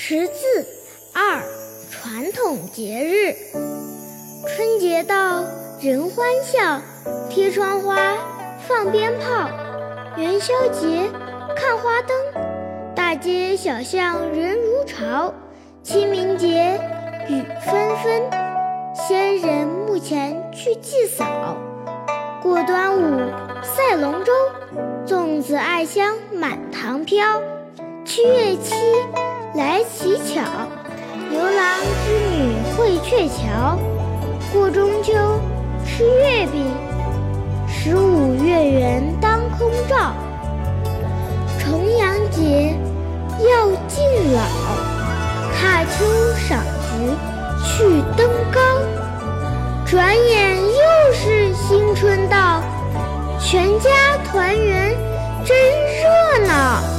识字二：传统节日。春节到，人欢笑，贴窗花，放鞭炮；元宵节，看花灯，大街小巷人如潮；清明节，雨纷纷，先人墓前去祭扫。过端午，赛龙舟，粽子艾香满堂飘；七月七，鹊桥。过中秋，吃月饼，十五月圆当空照。重阳节，要敬老，踏秋赏菊，去登高。转眼又是新春到，全家团圆真热闹。